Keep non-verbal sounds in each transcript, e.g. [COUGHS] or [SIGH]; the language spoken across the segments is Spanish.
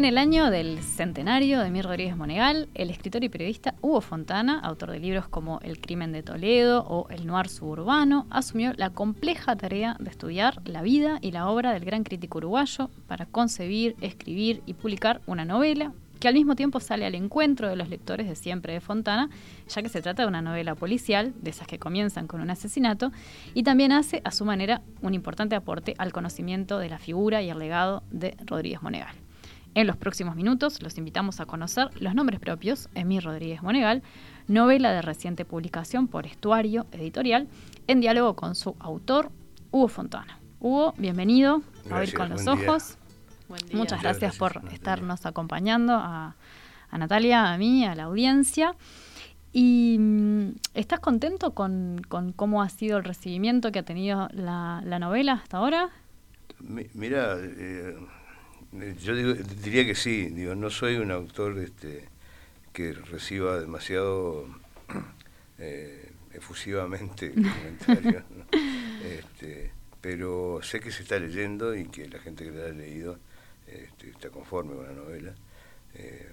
En el año del centenario de Mir Rodríguez Monegal, el escritor y periodista Hugo Fontana, autor de libros como El crimen de Toledo o El noir suburbano, asumió la compleja tarea de estudiar la vida y la obra del gran crítico uruguayo para concebir, escribir y publicar una novela que al mismo tiempo sale al encuentro de los lectores de siempre de Fontana, ya que se trata de una novela policial, de esas que comienzan con un asesinato, y también hace a su manera un importante aporte al conocimiento de la figura y el legado de Rodríguez Monegal. En los próximos minutos los invitamos a conocer los nombres propios, Emir Rodríguez Monegal, novela de reciente publicación por Estuario Editorial, en diálogo con su autor, Hugo Fontana. Hugo, bienvenido a Oír con los Ojos. Muchas gracias, por estarnos acompañando a, Natalia, a mí, a la audiencia. ¿Y mm, estás contento con, cómo ha sido el recibimiento que ha tenido la, novela hasta ahora? mira, eh, yo diría que sí, digo, no soy un autor este, que reciba demasiado [CLEARS THROAT] eh, efusivamente [LAUGHS] comentarios, este, pero sé que se está leyendo y que la gente que la ha leído este, está conforme con la novela. Eh,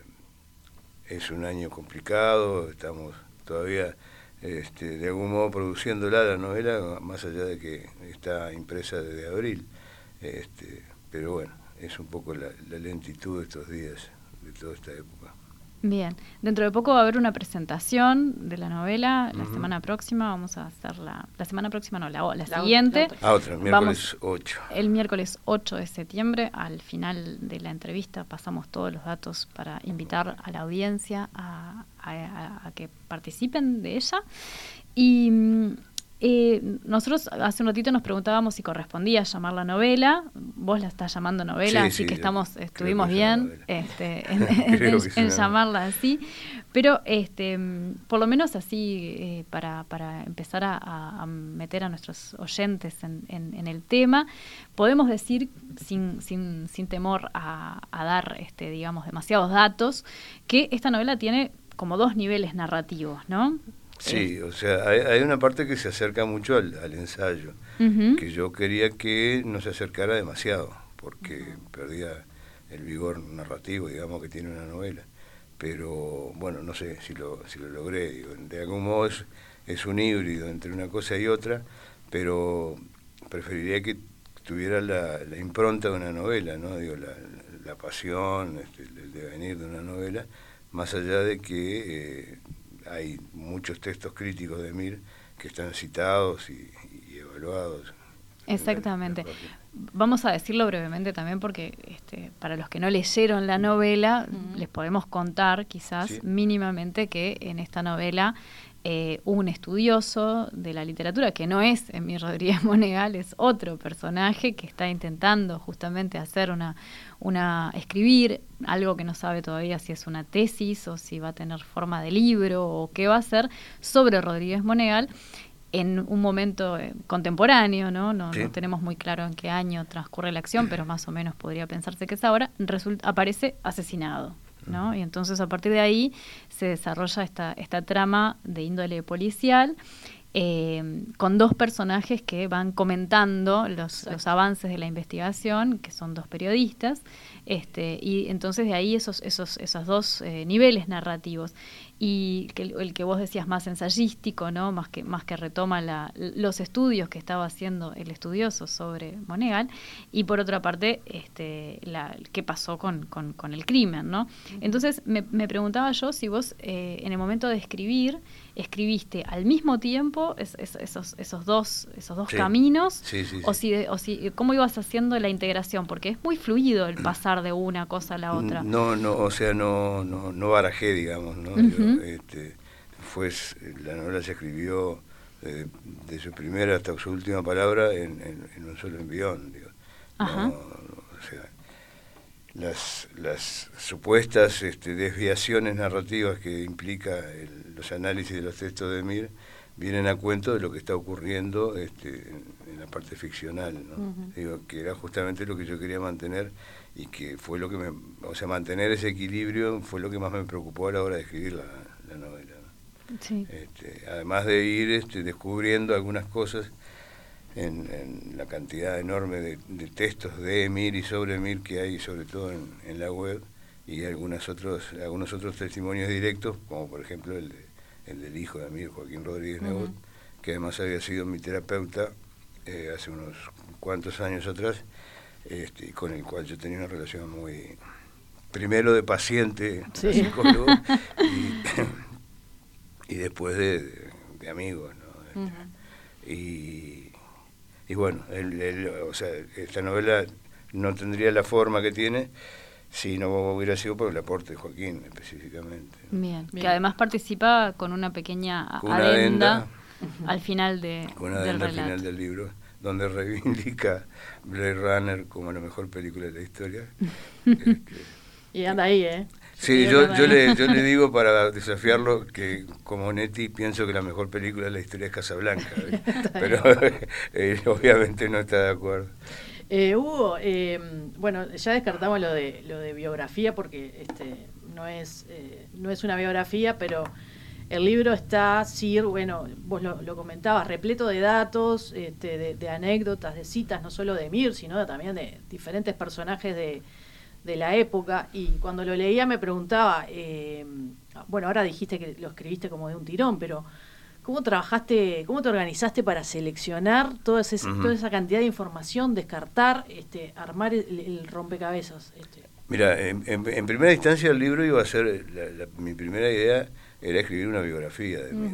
es un año complicado, estamos todavía este, de algún modo produciéndola la novela, más allá de que está impresa desde abril. Este, pero bueno, es un poco la, lentitud de estos días, de toda esta época. Bien, dentro de poco va a haber una presentación de la novela, la semana próxima vamos a hacer la, la semana próxima no, la, la, siguiente. ah, otra, el miércoles 8. El miércoles 8 de septiembre, al final de la entrevista pasamos todos los datos para invitar a la audiencia a, a que participen de ella. Y mm, eh, nosotros hace un ratito nos preguntábamos si correspondía llamar la novela. Vos la estás llamando novela, así que estamos, estuvimos bien este, [LAUGHS] en, llamarla así. Pero este, por lo menos así, eh, para, para, empezar a, meter a nuestros oyentes en, el tema, podemos decir, sin, sin, sin temor a, a dar, este, digamos, demasiados datos, que esta novela tiene como dos niveles narrativos, ¿no? Sí, o sea, hay, una parte que se acerca mucho al, ensayo, que yo quería que no se acercara demasiado, porque perdía el vigor narrativo, digamos, que tiene una novela. Pero bueno, no sé si lo, si lo logré. de algún modo es, un híbrido entre una cosa y otra, pero preferiría que tuviera la, impronta de una novela, ¿no? Digo, la, la pasión, este, el devenir de una novela, más allá de que eh, hay muchos textos críticos de Mir que están citados y, evaluados. Exactamente. Vamos a decirlo brevemente también porque este, para los que no leyeron la novela, les podemos contar quizás mínimamente que en esta novela eh, un estudioso de la literatura, que no es Emir Rodríguez [LAUGHS] Monegal, es otro personaje que está intentando justamente hacer una, una, escribir algo que no sabe todavía si es una tesis o si va a tener forma de libro o qué va a hacer sobre Rodríguez Monegal en un momento eh, contemporáneo, ¿no? No, tenemos muy claro en qué año transcurre la acción, pero más o menos podría pensarse que es ahora, resulta, aparece asesinado. ¿No? Y entonces a partir de ahí se desarrolla esta, esta trama de índole policial eh, con dos personajes que van comentando los, los, avances de la investigación, que son dos periodistas, este, y entonces de ahí esos, esos, esos dos eh, niveles narrativos y que el, que vos decías más ensayístico, ¿no? Más que más que retoma la, los estudios que estaba haciendo el estudioso sobre Monegal y por otra parte este la, qué pasó con, con, con el crimen, ¿no? Entonces me, me preguntaba yo si vos eh, en el momento de escribir escribiste al mismo tiempo esos, esos dos esos dos caminos o si o si cómo ibas haciendo la integración porque es muy fluido el pasar de una cosa a la otra. No no o sea no no no barajé digamos, ¿no? este, fue, la novela se escribió eh, de su primera hasta su última palabra en, un solo envión. Las, las supuestas este, desviaciones narrativas que implica los análisis de los textos de Mir, vienen a cuento de lo que está ocurriendo este, en, la parte ficcional, Digo, que era justamente lo que yo quería mantener y que fue lo que me, o sea, mantener ese equilibrio fue lo que más me preocupó a la hora de escribir la, novela. Este, además de ir este, descubriendo algunas cosas en, la cantidad enorme de, textos de Emir y sobre Emir que hay, sobre todo en, la web, y algunos otros, algunos otros testimonios directos, como por ejemplo el, el del hijo de Emir, Joaquín Rodríguez Nebot, que además había sido mi terapeuta eh, hace unos cuantos años atrás, este, con el cual yo tenía una relación muy, primero de paciente, psicólogo, [LAUGHS] [COUGHS] y, después de, amigos. ¿no? y, y, bueno, o sea, esta novela no tendría la forma que tiene si no hubiera sido por el aporte de Joaquín específicamente. Bien, que además participa con una pequeña adenda, al final de, con una adenda al final del libro donde reivindica Blade Runner como la mejor película de la historia. [LAUGHS] Este, y anda ahí, ¿eh? Sí, yo, yo, le, yo le [LAUGHS] digo para desafiarlo que como Neti pienso que la mejor película de la historia es Casablanca, [LAUGHS] pero [LAUGHS] eh, obviamente no está de acuerdo. Eh, Hugo, eh, bueno, ya descartamos lo de lo de biografía porque este no es eh, no es una biografía, pero el libro está, Sir, bueno, vos lo, comentabas, repleto de datos, este, de, anécdotas, de citas, no solo de Mir, sino también de diferentes personajes de, la época. Y cuando lo leía me preguntaba, eh, bueno, ahora dijiste que lo escribiste como de un tirón, pero ¿cómo trabajaste, cómo te organizaste para seleccionar toda, toda esa cantidad de información, descartar, este, armar el, rompecabezas? Este? Mira, en, primera instancia el libro iba a ser, mi primera idea era escribir una biografía de mí.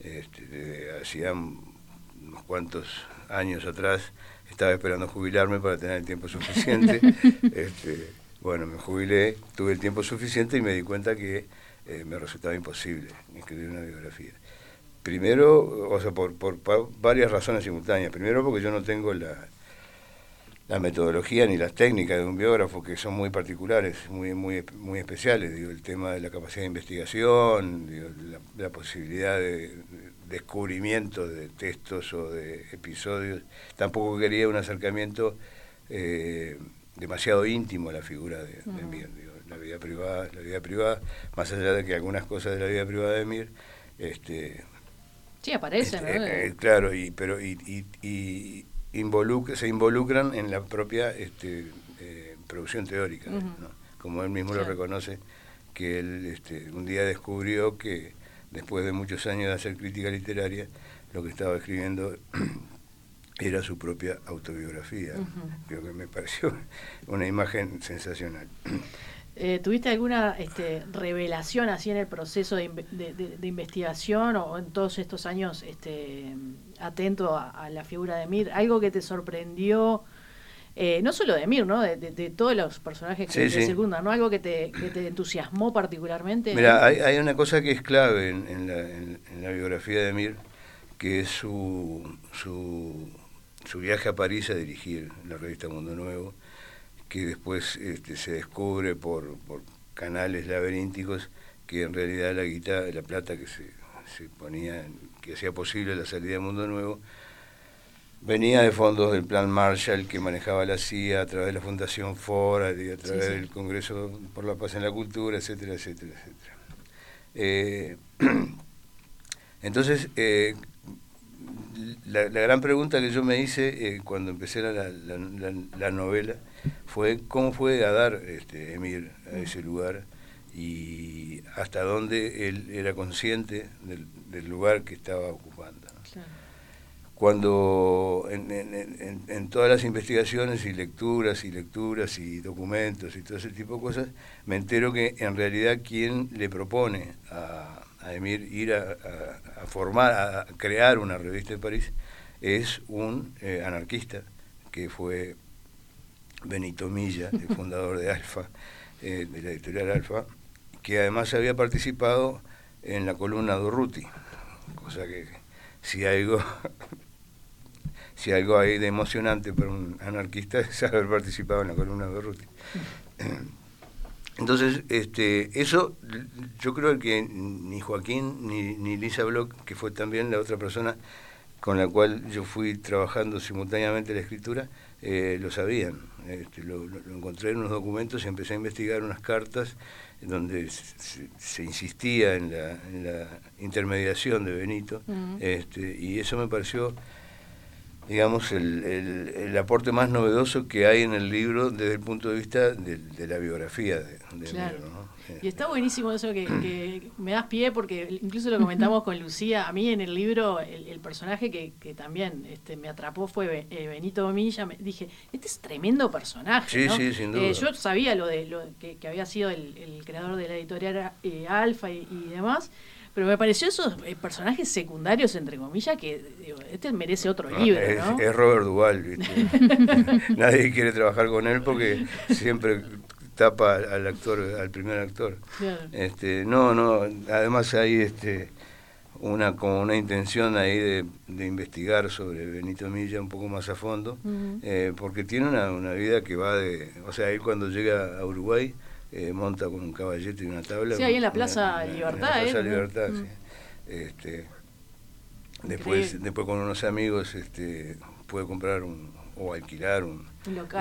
este, hacía unos cuantos años atrás estaba esperando jubilarme para tener el tiempo suficiente. [LAUGHS] este, bueno, me jubilé, tuve el tiempo suficiente y me di cuenta que eh, me resultaba imposible escribir una biografía. Primero, o sea, por, por varias razones simultáneas. Primero porque yo no tengo la, la metodología ni las técnicas de un biógrafo que son muy particulares, muy muy muy especiales, digo, el tema de la capacidad de investigación, la, posibilidad de, descubrimiento de textos o de episodios. Tampoco quería un acercamiento eh, demasiado íntimo a la figura de, Mir, la vida privada, la vida privada, más allá de que algunas cosas de la vida privada de Mir, este Sí, aparecen, este, eh, eh, claro, y, pero y, y se involucran en la propia este, eh, producción teórica, como él mismo lo reconoce, que él este, un día descubrió que después de muchos años de hacer crítica literaria, lo que estaba escribiendo [CLEARS THROAT] era su propia autobiografía. Creo que me pareció [LAUGHS] una imagen sensacional. [CLEARS THROAT] Eh, ¿Tuviste alguna este, revelación así en el proceso de, investigación o en todos estos años este, atento a, la figura de Mir? ¿Algo que te sorprendió? Eh, no solo de Mir, ¿no? De, todos los personajes que te circundan, ¿no? Algo que te, entusiasmó particularmente. Mira, hay, una cosa que es clave en, la, biografía de Mir, que es su, su, su viaje a París a dirigir la revista Mundo Nuevo que después este, se descubre por, por, canales laberínticos que en realidad la guitarra, la plata que se, se ponía, que hacía posible la salida del mundo nuevo, venía de fondos del plan Marshall que manejaba la CIA a través de la Fundación Ford y a través del Congreso por la Paz en la Cultura, etcétera, etcétera, etcétera. Eh, [CLEARS THROAT] entonces, eh, la, gran pregunta que yo me hice eh, cuando empecé la, la, novela fue cómo fue a dar este, Emir a ese lugar y hasta dónde él era consciente del, lugar que estaba ocupando. Cuando en, en, todas las investigaciones y lecturas y lecturas y documentos y todo ese tipo de cosas, me entero que en realidad quien le propone a, a Emir ir a, formar, a crear una revista en París, es un eh, anarquista que fue Benito Milla, el fundador de Alfa, eh, de la editorial Alfa, que además había participado en la columna de cosa que si algo [LAUGHS] si algo hay de emocionante para un anarquista es haber participado en la columna de Urruti. Entonces, este, eso yo creo que ni Joaquín ni, ni Lisa Bloch, que fue también la otra persona con la cual yo fui trabajando simultáneamente la escritura, eh, lo sabían. Este, lo, encontré en unos documentos y empecé a investigar unas cartas donde se, insistía en la, intermediación de Benito, este, y eso me pareció digamos, el, el, aporte más novedoso que hay en el libro desde el punto de vista de, la biografía de, claro. Y está buenísimo eso que, me das pie, porque incluso lo comentamos con Lucía. A mí en el libro, el, personaje que, que, también este, me atrapó fue eh, Benito Milla. Me dije, este es tremendo personaje. Sí, sí, sin duda. Eh, yo sabía lo de lo que, había sido el, creador de la editorial eh, Alfa y, y demás pero me pareció esos eh, personajes secundarios, entre comillas, que este merece otro ah, libro, es, ¿no? Es Robert Duval, [LAUGHS] Nadie quiere trabajar con él porque siempre tapa al actor, al primer actor. Este, no, no, además hay este una como una intención ahí de, investigar sobre Benito Milla un poco más a fondo, eh, porque tiene una, una vida que va de, o sea, él cuando llega a Uruguay eh, monta con un caballete y una tabla. Sí, ahí en la Plaza Libertad. En la Plaza Libertad, sí. Este, después, después con unos amigos este, puede comprar un, o alquilar un,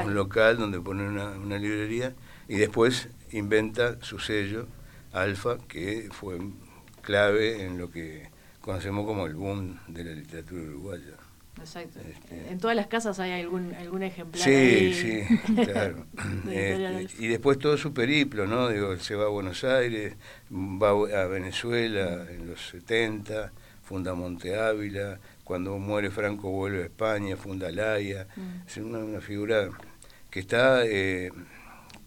local. donde pone una, una, librería y después inventa su sello, Alfa, que fue clave en lo que conocemos como el boom de la literatura uruguaya. Exacto. Este, en todas las casas hay algún algún ejemplar. Sí, sí, [LAUGHS] claro. Este, y después todo su periplo, ¿no? Digo, se va a Buenos Aires, va a Venezuela en los 70, funda Monte Ávila, cuando muere Franco vuelve a España, funda Laia. Mm. Es una, figura que está eh,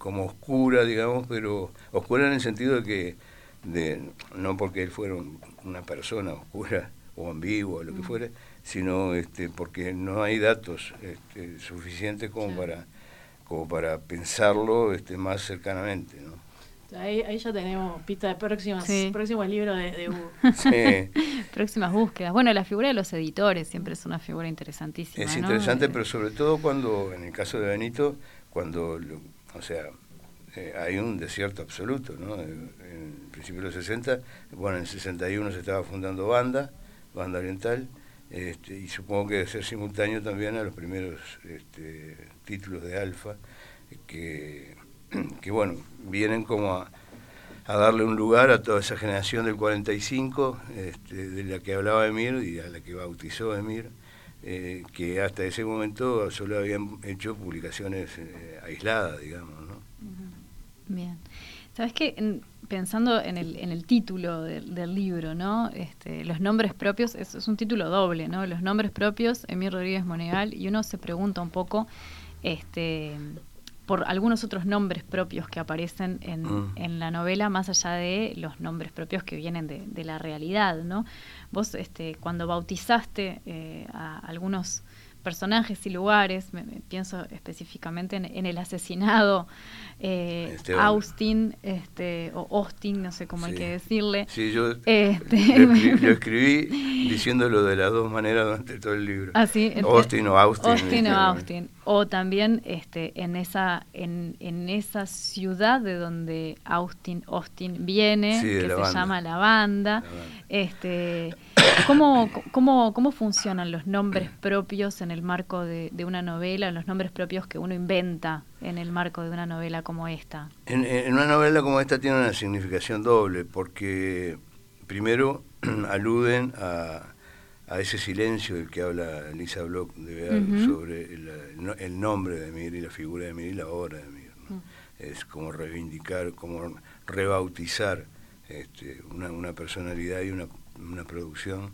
como oscura, digamos, pero oscura en el sentido de que, de, no porque él fuera una persona oscura o ambigua o lo que mm. fuera, sino este, porque no hay datos este, suficientes como para como para pensarlo este, más cercanamente. ¿no? Ahí, ya tenemos pista de próximas, próximos libros de, de Hugo. [LAUGHS] [LAUGHS] próximas búsquedas. Bueno, la figura de los editores siempre es una figura interesantísima. Es interesante, pero sobre todo cuando, en el caso de Benito, cuando, o sea, eh, hay un desierto absoluto, ¿no? En, principio de los 60, bueno, en el 61 se estaba fundando Banda, Banda Oriental, este, y supongo que debe ser simultáneo también a los primeros este, títulos de Alfa, que, [CLEARS THROAT] que bueno, vienen como a, darle un lugar a toda esa generación del 45, este, de la que hablaba Emir y a la que bautizó Emir, eh, que hasta ese momento solo habían hecho publicaciones eh, aisladas, digamos. ¿no? Bien. ¿Sabes qué? pensando en el, en el título del libro, ¿no? Este, los nombres propios, es, es, un título doble, ¿no? Los nombres propios, Emir Rodríguez Monegal, y uno se pregunta un poco este, por algunos otros nombres propios que aparecen en, mm. en la novela, más allá de los nombres propios que vienen de, de la realidad, ¿no? Vos, este, cuando bautizaste eh, a algunos personajes y lugares, me, pienso específicamente en, el asesinado eh, Austin, este, o Austin, no sé cómo hay que decirle. Sí, yo este, [LAUGHS] lo, escribí, diciéndolo de las dos maneras durante todo el libro. Ah, Austin o Austin. Austin o Austin. O también este, en, esa, en, en esa ciudad de donde Austin, Austin viene, que se llama La Banda. Este, ¿Cómo, cómo, ¿Cómo funcionan los nombres propios en el marco de, una novela, los nombres propios que uno inventa en el marco de una novela como esta? En, una novela como esta tiene una significación doble, porque primero [CLEARS THROAT] aluden a, a ese silencio del que habla Lisa Bloch de Beal sobre el, nombre de Mir y la figura de Mir y la obra de Mir. Es como reivindicar, como rebautizar este, una, una personalidad y una una producción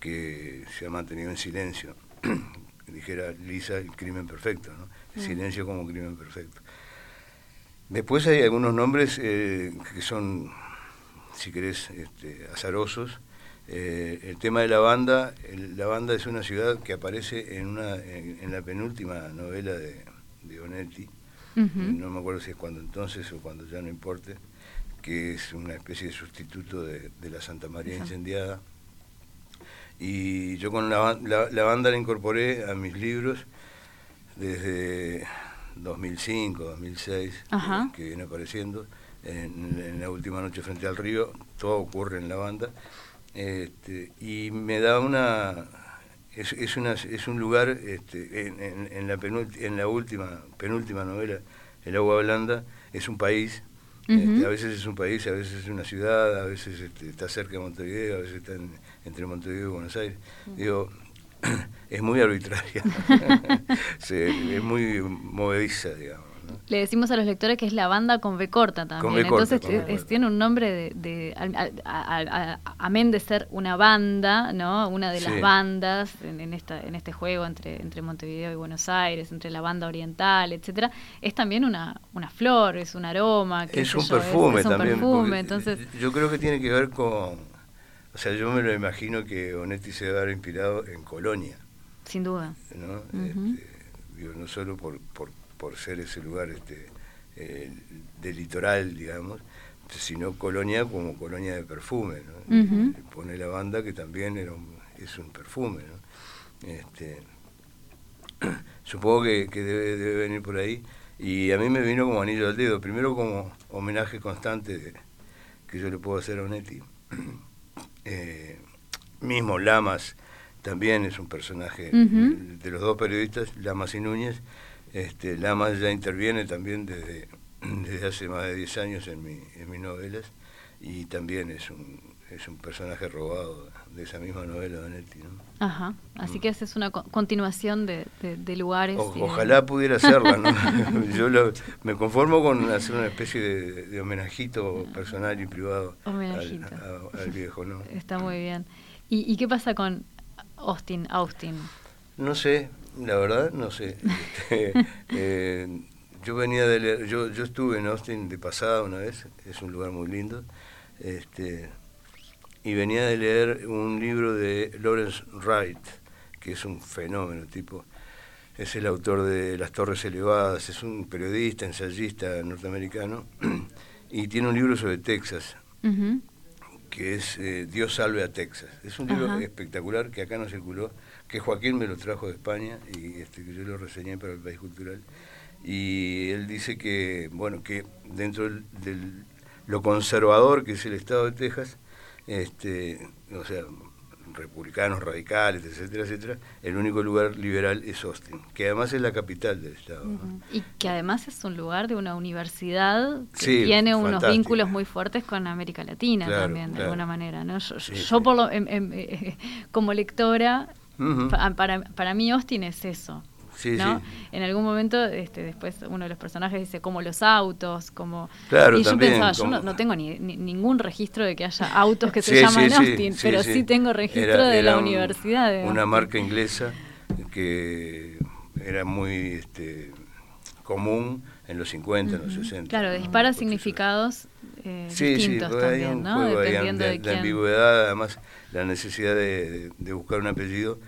que se ha mantenido en silencio. [CLEARS THROAT] Dijera Lisa, el crimen perfecto, ¿no? El mm. silencio como crimen perfecto. Después hay algunos nombres eh, que son, si querés, este, azarosos. Eh, el tema de la banda, la banda es una ciudad que aparece en, una, en, la penúltima novela de, de Onetti, no me acuerdo si es cuando entonces o cuando ya no importe, que es una especie de sustituto de, la Santa María incendiada. Y yo con la, banda la incorporé a mis libros desde 2005, 2006, que, viene apareciendo. en, la última noche frente al río, todo ocurre en la banda, este, y me da una... Es, es, una, es un lugar, este, en, en, la en la última, penúltima novela, El agua blanda, es un país, este, a veces es un país, a veces es una ciudad, a veces este, está cerca de Montevideo, a veces está entre Montevideo y Buenos Aires. Digo, [CLEARS THROAT] es muy arbitraria, [LAUGHS] [LAUGHS] es muy movediza, digamos. Le decimos a los lectores que es la banda con B corta también. Entonces tiene un nombre de, amén de ser una banda, ¿no? Una de las bandas en, esta, en este juego entre, entre Montevideo y Buenos Aires, entre la banda oriental, etcétera, es también una, una flor, es un aroma. Es un perfume es, un también. Perfume, entonces, yo creo que tiene que ver con, o sea, yo me lo imagino que Onetti se debe haber inspirado en Colonia. Sin duda. ¿no? Este, no solo por, por por ser ese lugar este, eh, de litoral, digamos, sino colonia como colonia de perfume. ¿no? Pone la banda que también era es un perfume. ¿no? Este, [CLEARS THROAT] supongo que, debe, venir por ahí. Y a mí me vino como anillo al dedo, primero como homenaje constante que yo le puedo hacer a Onetti. [CLEARS THROAT] Eh, mismo Lamas también es un personaje de los dos periodistas, Lamas y Núñez, este, Lamas ya interviene también desde, desde hace más de 10 años en, mi, en mis novelas y también es un, es un personaje robado de esa misma novela de Netti. ¿no? Ajá, así que esa es una continuación de, de, lugares. ojalá pudiera hacerla, ¿no? [LAUGHS] Yo me conformo con hacer una especie de, homenajito personal y privado Al, viejo, ¿no? Está muy bien. ¿Y, ¿Y qué pasa con Austin, Austin? No sé, la verdad, no sé. Este, [LAUGHS] eh, yo venía de leer, yo, yo estuve en Austin de pasada una vez, es un lugar muy lindo, este, y venía de leer un libro de Lawrence Wright, que es un fenómeno, tipo, es el autor de Las Torres Elevadas, es un periodista, ensayista norteamericano, [CLEARS THROAT] y tiene un libro sobre Texas, que es eh, Dios salve a Texas. Es un libro espectacular que acá no circuló que Joaquín me lo trajo de España y este, que yo lo reseñé para el País Cultural. Y él dice que, bueno, que dentro de lo conservador que es el Estado de Texas, este, o sea, republicanos radicales, etcétera, etcétera, el único lugar liberal es Austin, que además es la capital del estado. Y que además es un lugar de una universidad que tiene unos vínculos muy fuertes con América Latina también, de alguna manera. ¿no? Yo, por lo, eh, [LAUGHS] como lectora para, para mí Austin es eso. ¿no? En algún momento, este, después uno de los personajes dice como los autos, como... y yo pensaba, yo no, tengo ni, ningún registro de que haya autos que se llaman Austin, pero sí, tengo registro de la universidad. una marca inglesa que era muy este, común en los 50, en los 60. Claro, dispara significados eh, distintos también, ¿no? Dependiendo de, la ambigüedad, además la necesidad de, buscar un apellido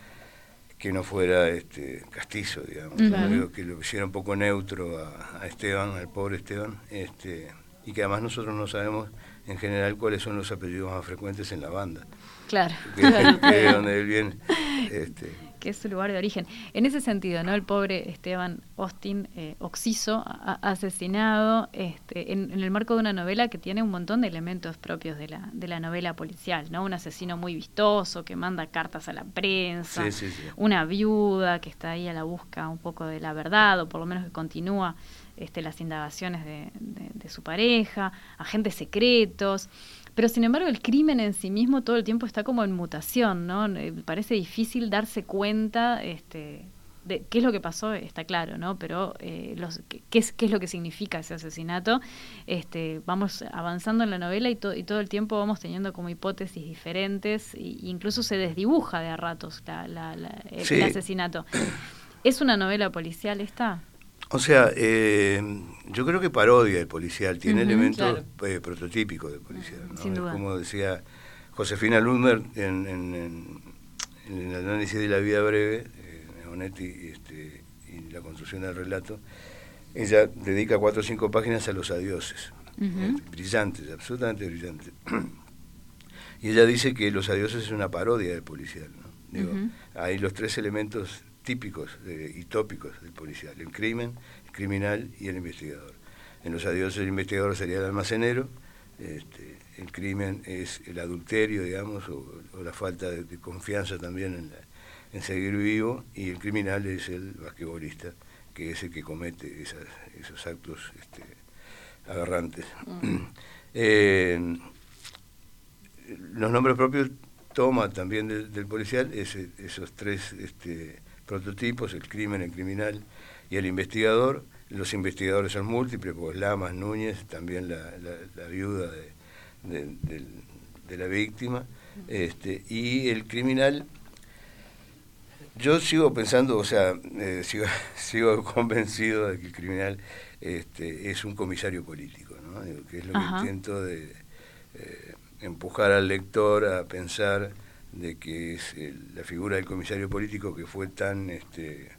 que no fuera este castizo, digamos, que lo hiciera un poco neutro a, Esteban, al pobre Esteban, este, y que además nosotros no sabemos en general cuáles son los apellidos más frecuentes en la banda. Claro. Que, [LAUGHS] donde él viene. Este, que es su lugar de origen. En ese sentido, ¿no? El pobre Esteban Austin eh, Oxiso, asesinado este, en, el marco de una novela que tiene un montón de elementos propios de la, de la novela policial, ¿no? Un asesino muy vistoso que manda cartas a la prensa, una viuda que está ahí a la busca un poco de la verdad, o por lo menos que continúa este, las indagaciones de, de su pareja, agentes secretos. Pero sin embargo el crimen en sí mismo todo el tiempo está como en mutación, ¿no? Eh, parece difícil darse cuenta este, de qué es lo que pasó, está claro, ¿no? Pero eh, los, qué, es, qué es lo que significa ese asesinato. Este, vamos avanzando en la novela y, y todo el tiempo vamos teniendo como hipótesis diferentes e incluso se desdibuja de a ratos la, el asesinato. ¿Es una novela policial esta? O sea, eh, yo creo que parodia el policial, tiene elementos eh, prototípicos de policial. ¿no? Como decía Josefina Lumer en, en, el análisis de la vida breve, eh, Onetti este, y la construcción del relato, ella dedica cuatro o cinco páginas a los adioses, brillantes, absolutamente brillantes. [CLEARS THROAT] y ella dice que los adioses es una parodia del policial. ¿no? Digo, Hay los tres elementos típicos y tópicos del policial, el crimen, el criminal y el investigador. en los adiós el investigador sería el almacenero, este, el crimen es el adulterio, digamos, o, la falta de, confianza también en, seguir vivo, y el criminal es el basquetbolista, que es el que comete esos actos este, agarrantes. Mm. [CLEARS THROAT] Eh, los nombres propios toma también del policial esos tres este, prototipos, el crimen, el criminal y el investigador. Los investigadores son múltiples, pues Lamas, Núñez, también la, viuda de, la víctima, este, y el criminal yo sigo pensando, o sea, eh, sigo, [LAUGHS] sigo, convencido de que el criminal este, es un comisario político, ¿no? que es lo que intento de eh, empujar al lector a pensar de que es la figura del comisario político que fue tan este,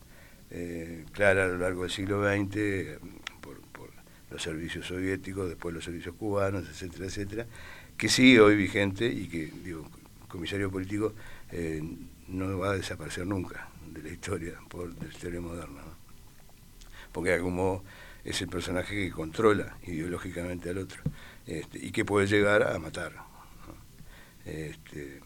eh, clara a lo largo del siglo XX por, los servicios soviéticos, después los servicios cubanos, etcétera, etcétera, que sigue hoy vigente y que, digo, comisario político eh, no va a desaparecer nunca de la historia, por, de la historia moderna. Porque de algún modo es el personaje que controla ideológicamente al otro este, y que puede llegar a matar. Este,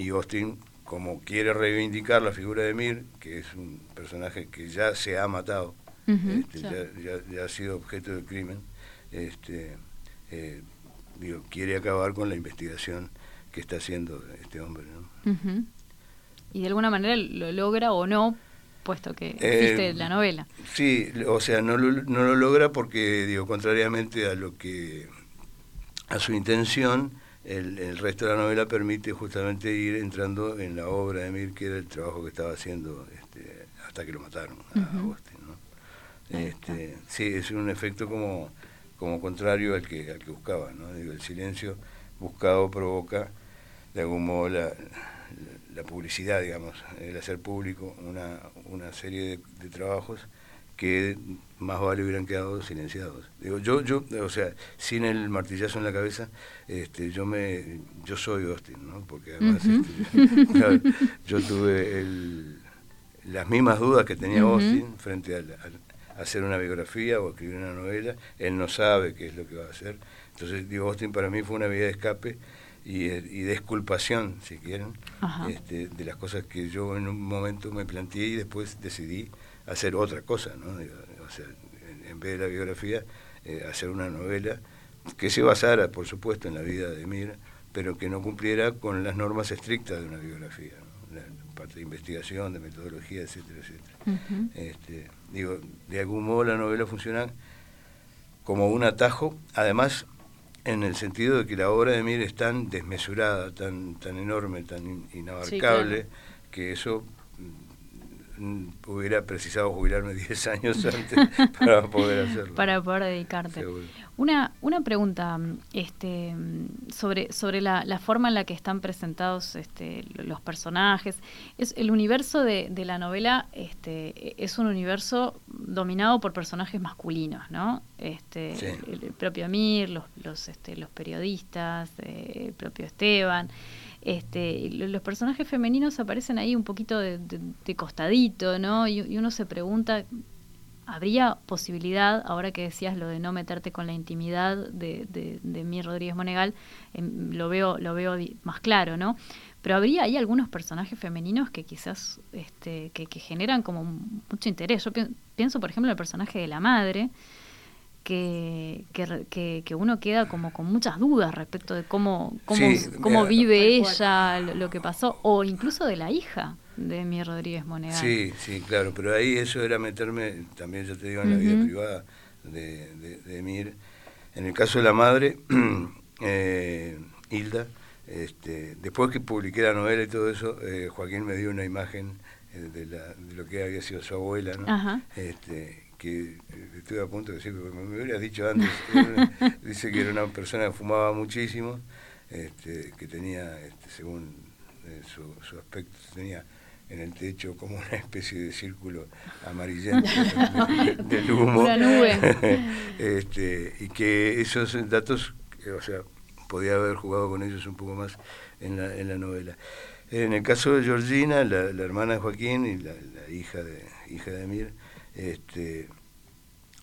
y Austin, como quiere reivindicar la figura de Mir, que es un personaje que ya se ha matado, este, ya, ha sido objeto de crimen, este, eh, quiere acabar con la investigación que está haciendo este hombre. Y de alguna manera lo logra o no, puesto que existe eh, la novela. Sí, o sea, no lo, no lo logra porque, digo, contrariamente a lo que a su intención, el, resto de la novela permite justamente ir entrando en la obra de Mir, que era el trabajo que estaba haciendo este, hasta que lo mataron a Austin. Este, sí, es un efecto como, como contrario al que, al que buscaba. ¿no? Digo, el silencio buscado provoca de algún modo la, la, publicidad, digamos, el hacer público una, una serie de trabajos que más vale hubieran quedado silenciados. Digo, yo, yo, o sea, sin el martillazo en la cabeza, este, yo me, yo soy Austin, ¿no? Porque además este, [LAUGHS] yo tuve las mismas dudas que tenía Austin frente a, hacer una biografía o escribir una novela. Él no sabe qué es lo que va a hacer. Entonces, digo, Austin para mí fue una vía de escape y, y de exculpación, si quieren, este, de las cosas que yo en un momento me planteé y después decidí hacer otra cosa, ¿no? O sea, en, vez de la biografía, eh, hacer una novela que se basara, por supuesto, en la vida de Mir, pero que no cumpliera con las normas estrictas de una biografía, la parte de investigación, de metodología, etcétera, etcétera. este, digo, de algún modo la novela funciona como un atajo, además en el sentido de que la obra de Mir es tan desmesurada, tan, tan enorme, tan inabarcable, que eso hubiera precisado jubilarme [LAUGHS] 10 años antes [LAUGHS] para poder hacerlo. Para poder dedicarte. Una, una pregunta este, sobre, sobre la, la, forma en la que están presentados este, los personajes. Es, el universo de, de, la novela este, es un universo dominado por personajes masculinos, ¿no? Este, el, propio Amir, los, los, este, los periodistas, eh, el propio Esteban. Este, los personajes femeninos aparecen ahí un poquito de, costadito, ¿no? Y, uno se pregunta, ¿habría posibilidad, ahora que decías lo de no meterte con la intimidad de, de, mi Rodríguez Monegal, em, lo, veo, lo veo más claro, ¿no? Pero habría ahí algunos personajes femeninos que quizás este, que, que generan como mucho interés. Yo pienso, por ejemplo, en el personaje de la madre, que, que, que, uno queda como con muchas dudas respecto de cómo, cómo, cómo vive ella, lo, que pasó, o incluso de la hija de mi Rodríguez Moneda. Sí, sí, claro, pero ahí eso era meterme, también yo te digo, en la vida privada de, de, Mir. En el caso de la madre, [CLEARS THROAT] eh, Hilda, este, después que publiqué la novela y todo eso, eh, Joaquín me dio una imagen eh, de, la, de, lo que había sido su abuela, ¿no? Este, que eh, estuve a punto de decir, me hubieras dicho antes, [LAUGHS] dice que era una persona que fumaba muchísimo, este, que tenía, este, según eh, su, aspecto, tenía en el techo como una especie de círculo amarillento [LAUGHS] del humo. Una nube. [LAUGHS] este, y que esos datos, o sea, podía haber jugado con ellos un poco más en la, en la novela. En el caso de Georgina, la, hermana de Joaquín y la, hija de hija de Mir, este,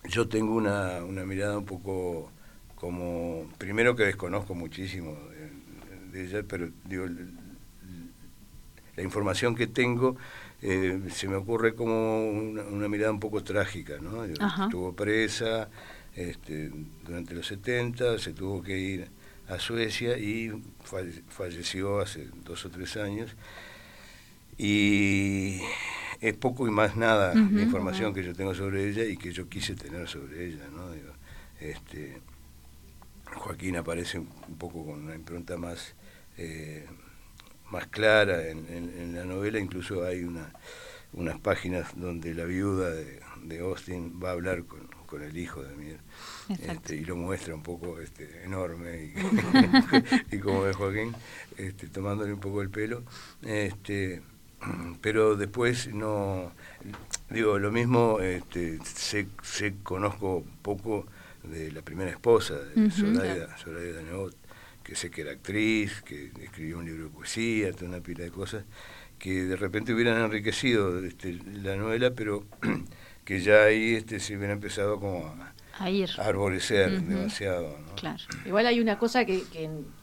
yo tengo una, una mirada un poco como, primero que desconozco muchísimo de, ella, pero digo, la información que tengo eh, se me ocurre como una, mirada un poco trágica, ¿no? Estuvo presa este, durante los 70, se tuvo que ir a Suecia y falleció hace dos o tres años. Y es poco y más nada la información que yo tengo sobre ella y que yo quise tener sobre ella, ¿no? este, Joaquín aparece un, poco con una impronta más eh, más clara en, la novela, incluso hay una, unas páginas donde la viuda de, Austin va a hablar con, el hijo de Mir este, y lo muestra un poco este, enorme [LAUGHS] [LAUGHS] y, como ve Joaquín, este, tomándole un poco el pelo. Este, [CLEARS THROAT] pero después no, digo, lo mismo, este, sé, sé, conozco poco de la primera esposa, de Soraya, Soraya que sé que era actriz, que escribió un libro de poesía, toda una pila de cosas, que de repente hubieran enriquecido este, la novela, pero [CLEARS THROAT] que ya ahí este, se hubiera empezado como a, ir. arborecer demasiado. Claro. Igual hay una cosa que,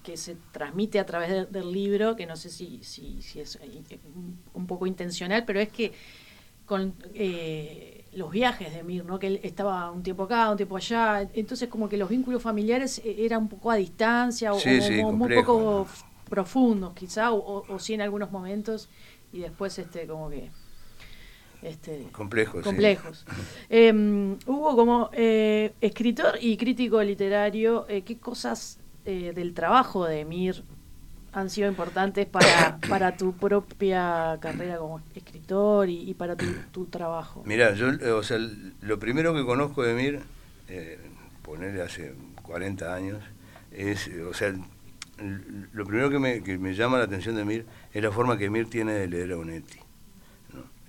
que, se transmite a través del libro, que no sé si, si, si es eh, un poco intencional, pero es que con... Eh, los viajes de Mir, ¿no? que él estaba un tiempo acá, un tiempo allá, entonces como que los vínculos familiares eh, eran un poco a distancia o, un poco profundos quizá, o, o, sí en algunos momentos, y después este como que... Este, complejos. complejos. [LAUGHS] Em, Hugo, como eh, escritor y crítico literario, eh, ¿qué cosas del trabajo de Mir han sido importantes para, [COUGHS] para tu propia carrera como escritor y, para tu, trabajo? Mira, yo, o sea, lo primero que conozco de Mir, eh, ponerle hace 40 años, es, o sea, lo primero que me, que me llama la atención de Mir es la forma que Mir tiene de leer a Onetti.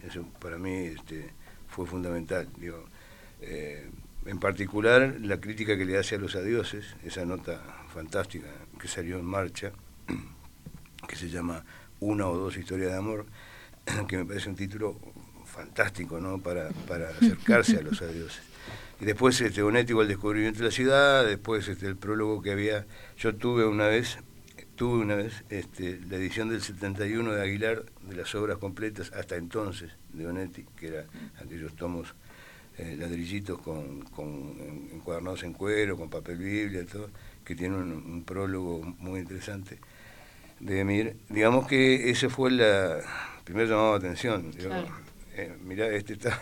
Eso para mí este, fue fundamental. Digo, eh, en particular, la crítica que le hace a los adioses, esa nota fantástica que salió en marcha, [CLEARS THROAT] que se llama Una o dos historias de amor, [CLEARS THROAT] que me parece un título fantástico ¿no? para, para acercarse a los adioses. Y después este, Bonetti el descubrimiento de la ciudad, después este, el prólogo que había, yo tuve una vez, tuve una vez este, la edición del 71 de Aguilar de las obras completas hasta entonces de Bonetti, que era aquellos tomos eh, ladrillitos con, con encuadernados en cuero, con papel biblia, todo, que tiene un prólogo muy interesante de Mir, digamos que ese fue la primer llamado de atención. Eh, mirá, este está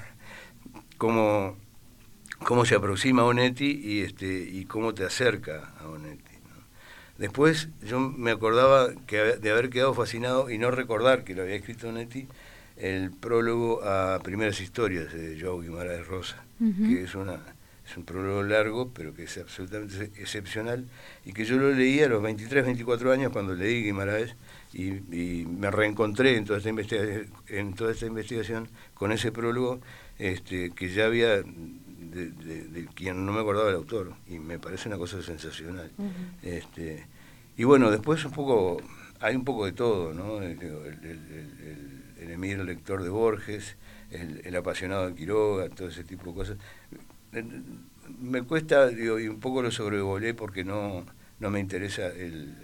[LAUGHS] cómo, cómo se aproxima a Onetti y este y cómo te acerca a Onetti. Después yo me acordaba que de haber quedado fascinado y no recordar que lo había escrito Onetti el prólogo a Primeras Historias de Joao Guimaraes Rosa, que es una es un prólogo largo, pero que es absolutamente excepcional, y que yo lo leí a los 23, 24 años cuando leí Guimaraes, y, me reencontré en toda, esta investigación, en toda esta investigación con ese prólogo este, que ya había, de, quien no me acordaba el autor, y me parece una cosa sensacional. este, y bueno, después un poco, hay un poco de todo, ¿no? El, el, emir lector de Borges, el, apasionado de Quiroga, todo ese tipo de cosas me cuesta, digo, y un poco lo sobrevolé porque no, no me interesa el,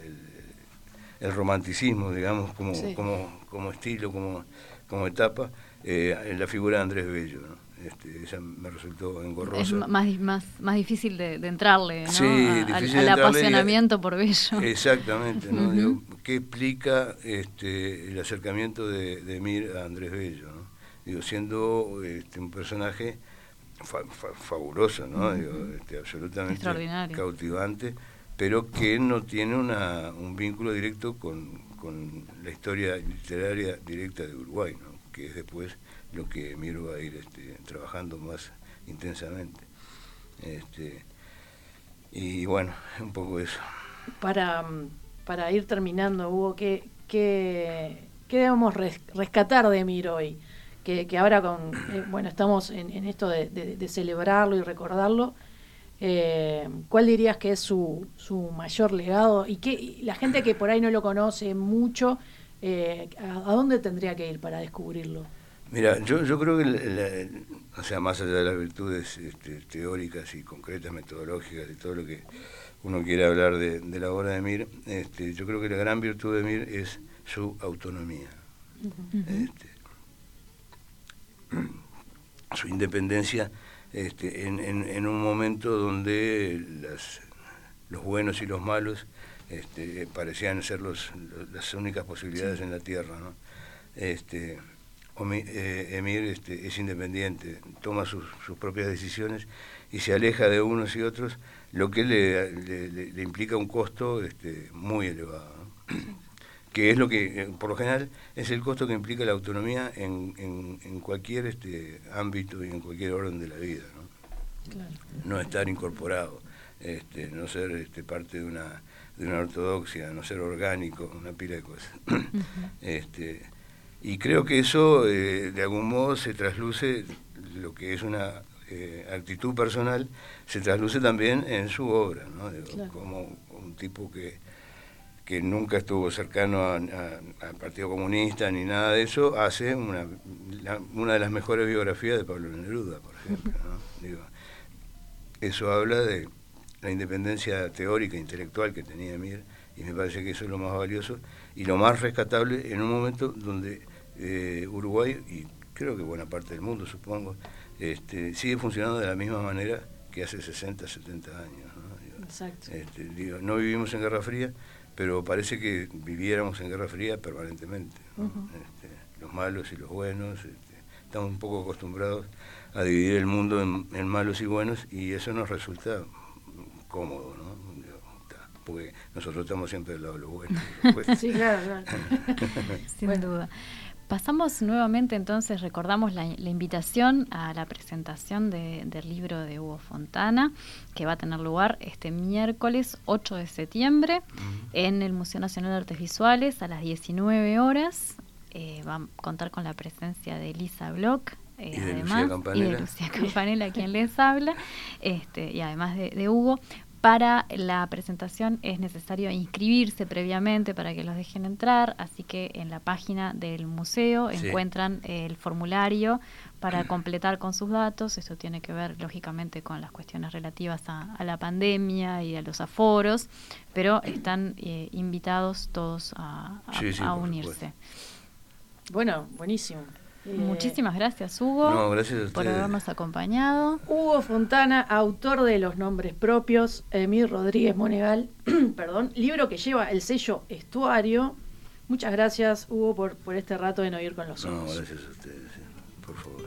el, romanticismo, digamos, como, como, como estilo, como, como etapa, eh, en la figura de Andrés Bello. ¿no? Este, esa me resultó engorrosa. Es más, más, más difícil de, entrarle ¿no? al, apasionamiento por Bello. Exactamente, ¿no? ¿Qué explica este, el acercamiento de, de Mir a Andrés Bello? ¿no? Digo, siendo este, un personaje fabuloso, ¿no? Este, absolutamente cautivante, pero que no tiene una, un vínculo directo con, con, la historia literaria directa de Uruguay, ¿no? que es después lo que Miro va a ir este, trabajando más intensamente. Este, y bueno, un poco eso. Para, para ir terminando, Hugo, ¿qué, qué, qué debemos rescatar de Miro hoy? que, ahora con, eh, bueno, estamos en, esto de, celebrarlo y recordarlo. Eh, ¿Cuál dirías que es su, su mayor legado? Y que la gente que por ahí no lo conoce mucho, eh, ¿a, dónde tendría que ir para descubrirlo? Mira, yo, yo creo que, o sea, más allá de las virtudes este, teóricas y concretas, metodológicas y todo lo que uno quiere hablar de, la obra de Mir, este, yo creo que la gran virtud de Mir es su autonomía. Este, [CLEARS THROAT] su independencia este, en, un momento donde los buenos y los malos este, parecían ser los, las únicas posibilidades en la tierra. ¿no? Este, eh, Emir este, es independiente, toma sus, propias decisiones y se aleja de unos y otros, lo que le, le, implica un costo este, muy elevado. Que es lo que, eh, por lo general, es el costo que implica la autonomía en, en, cualquier este, ámbito y en cualquier orden de la vida. No, no estar incorporado, este, no ser este, parte de una, de una ortodoxia, no ser orgánico, una pila de cosas. este, y creo que eso, eh, de algún modo, se trasluce, lo que es una eh, actitud personal, se trasluce también en su obra, ¿no? como un tipo que que nunca estuvo cercano al Partido Comunista ni nada de eso, hace una, una de las mejores biografías de Pablo Neruda, por ejemplo. eso habla de la independencia teórica e intelectual que tenía Mir, y me parece que eso es lo más valioso y lo más rescatable en un momento donde eh, Uruguay, y creo que buena parte del mundo, supongo, este, sigue funcionando de la misma manera que hace 60, 70 años. ¿no? Exacto. Este, no vivimos en Guerra Fría, pero parece que viviéramos en Guerra Fría permanentemente. Este, los malos y los buenos, este, estamos un poco acostumbrados a dividir el mundo en, malos y buenos y eso nos resulta cómodo, ¿no? Porque nosotros estamos siempre del lado de los buenos. [LAUGHS] sí, claro, claro. [LAUGHS] Sin duda. Pasamos nuevamente entonces, recordamos la, invitación a la presentación del libro de Hugo Fontana, que va a tener lugar este miércoles 8 de septiembre en el Museo Nacional de Artes Visuales a las 19 horas. Eh, va a contar con la presencia de Elisa Bloch, eh, además, y de Lucía Campanella, quien les habla, este, y además de Hugo. Para la presentación es necesario inscribirse previamente para que los dejen entrar, así que en la página del museo encuentran el formulario para [CLEARS THROAT] completar con sus datos. Esto tiene que ver, lógicamente, con las cuestiones relativas a, la pandemia y a los aforos, pero están eh, invitados todos a, unirse. Bueno, buenísimo. Eh, Muchísimas gracias, Hugo, por habernos acompañado. Hugo Fontana, autor de Los Nombres Propios, Emir Rodríguez Monegal, [CLEARS THROAT] perdón, libro que lleva el sello Estuario. Muchas gracias, Hugo, por, por este rato de no ir con los ojos. No, gracias a ustedes, por favor.